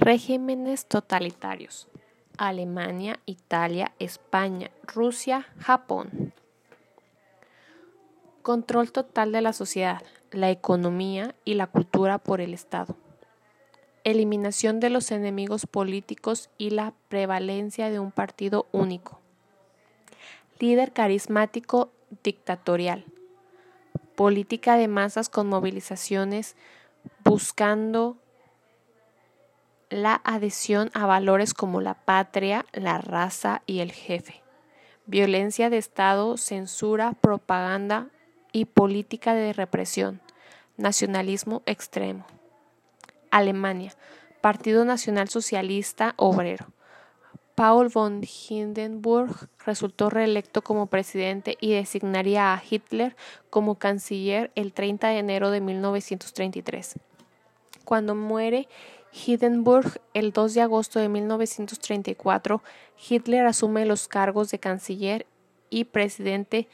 Regímenes totalitarios. Alemania, Italia, España, Rusia, Japón. Control total de la sociedad, la economía y la cultura por el Estado. Eliminación de los enemigos políticos y la prevalencia de un partido único. Líder carismático dictatorial política de masas con movilizaciones buscando la adhesión a valores como la patria, la raza y el jefe, violencia de Estado, censura, propaganda y política de represión, nacionalismo extremo. Alemania, Partido Nacional Socialista Obrero, Paul von Hindenburg resultó reelecto como presidente y designaría a Hitler como canciller el 30 de enero de 1933. Cuando muere Hindenburg el 2 de agosto de 1934, Hitler asume los cargos de canciller y presidente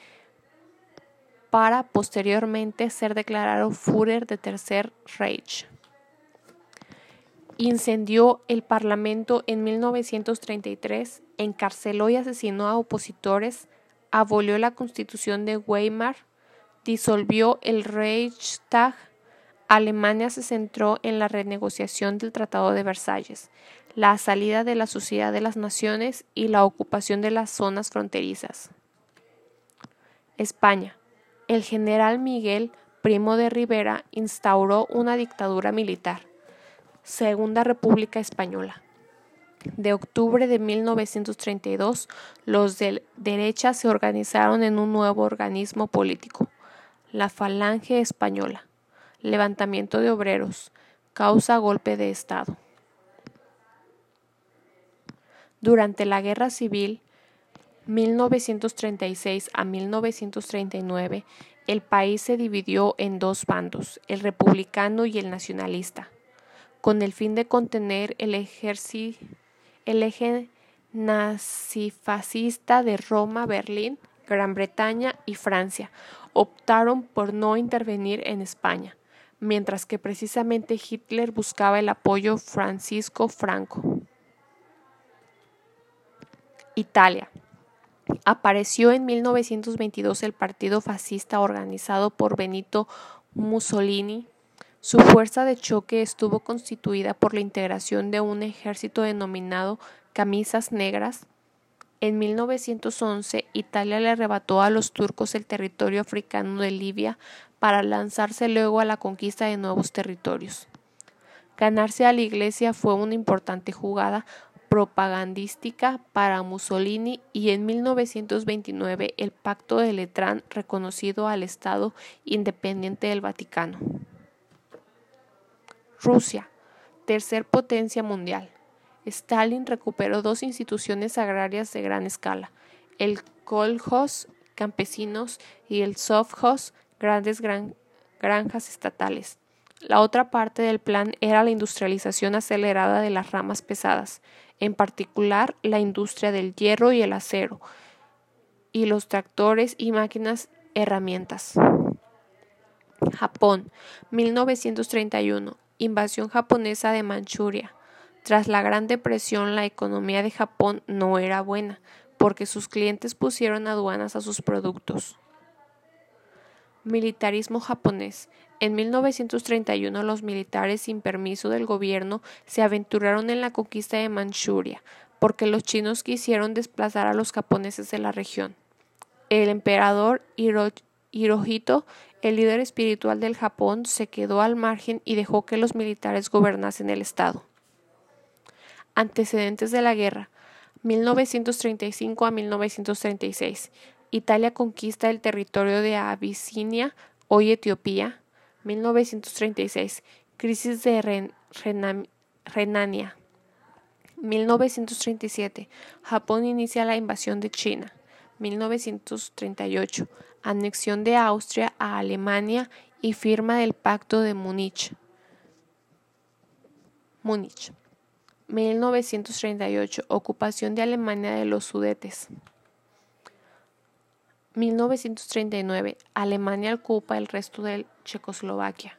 para posteriormente ser declarado Führer de Tercer Reich. Incendió el Parlamento en 1933, encarceló y asesinó a opositores, abolió la Constitución de Weimar, disolvió el Reichstag, Alemania se centró en la renegociación del Tratado de Versalles, la salida de la Sociedad de las Naciones y la ocupación de las zonas fronterizas. España. El general Miguel Primo de Rivera instauró una dictadura militar. Segunda República Española. De octubre de 1932, los de derecha se organizaron en un nuevo organismo político, la Falange Española. Levantamiento de obreros. Causa golpe de Estado. Durante la Guerra Civil 1936 a 1939, el país se dividió en dos bandos, el republicano y el nacionalista con el fin de contener el, el eje nazifascista de Roma, Berlín, Gran Bretaña y Francia optaron por no intervenir en España, mientras que precisamente Hitler buscaba el apoyo Francisco Franco. Italia. Apareció en 1922 el partido fascista organizado por Benito Mussolini, su fuerza de choque estuvo constituida por la integración de un ejército denominado Camisas Negras. En 1911, Italia le arrebató a los turcos el territorio africano de Libia para lanzarse luego a la conquista de nuevos territorios. Ganarse a la Iglesia fue una importante jugada propagandística para Mussolini y en 1929 el Pacto de Letrán reconocido al Estado independiente del Vaticano. Rusia, tercer potencia mundial. Stalin recuperó dos instituciones agrarias de gran escala, el kolkhoz, campesinos, y el sovkhoz, grandes granjas estatales. La otra parte del plan era la industrialización acelerada de las ramas pesadas, en particular la industria del hierro y el acero, y los tractores y máquinas herramientas. Japón, 1931. Invasión japonesa de Manchuria. Tras la Gran Depresión, la economía de Japón no era buena, porque sus clientes pusieron aduanas a sus productos. Militarismo japonés. En 1931 los militares sin permiso del gobierno se aventuraron en la conquista de Manchuria, porque los chinos quisieron desplazar a los japoneses de la región. El emperador Hirohito el líder espiritual del Japón se quedó al margen y dejó que los militares gobernasen el Estado. Antecedentes de la guerra. 1935 a 1936. Italia conquista el territorio de Abisinia, hoy Etiopía. 1936. Crisis de Renania. 1937. Japón inicia la invasión de China. 1938 anexión de Austria a Alemania y firma del Pacto de Múnich. Múnich. 1938. Ocupación de Alemania de los Sudetes. 1939. Alemania ocupa el resto de Checoslovaquia.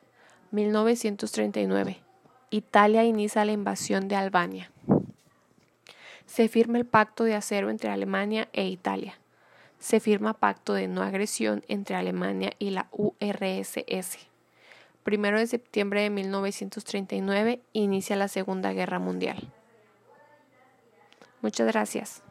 1939. Italia inicia la invasión de Albania. Se firma el pacto de acero entre Alemania e Italia. Se firma pacto de no agresión entre Alemania y la URSS. Primero de septiembre de 1939 inicia la Segunda Guerra Mundial. Muchas gracias.